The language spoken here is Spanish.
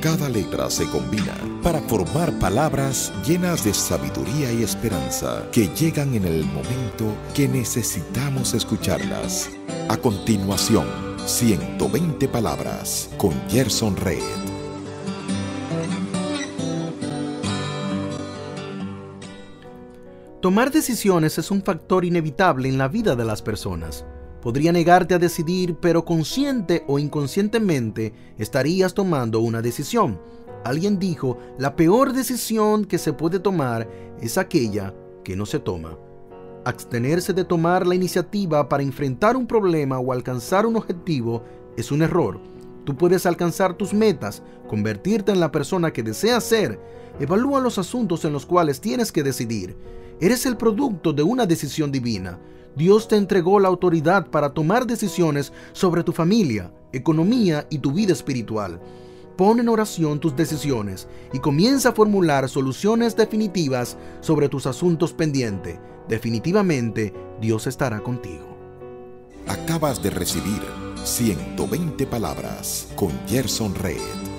Cada letra se combina para formar palabras llenas de sabiduría y esperanza que llegan en el momento que necesitamos escucharlas. A continuación, 120 palabras con Gerson Red. Tomar decisiones es un factor inevitable en la vida de las personas. Podría negarte a decidir, pero consciente o inconscientemente estarías tomando una decisión. Alguien dijo, la peor decisión que se puede tomar es aquella que no se toma. Abstenerse de tomar la iniciativa para enfrentar un problema o alcanzar un objetivo es un error. Tú puedes alcanzar tus metas, convertirte en la persona que deseas ser. Evalúa los asuntos en los cuales tienes que decidir. Eres el producto de una decisión divina. Dios te entregó la autoridad para tomar decisiones sobre tu familia, economía y tu vida espiritual. Pon en oración tus decisiones y comienza a formular soluciones definitivas sobre tus asuntos pendientes. Definitivamente, Dios estará contigo. Acabas de recibir 120 palabras con Gerson Red.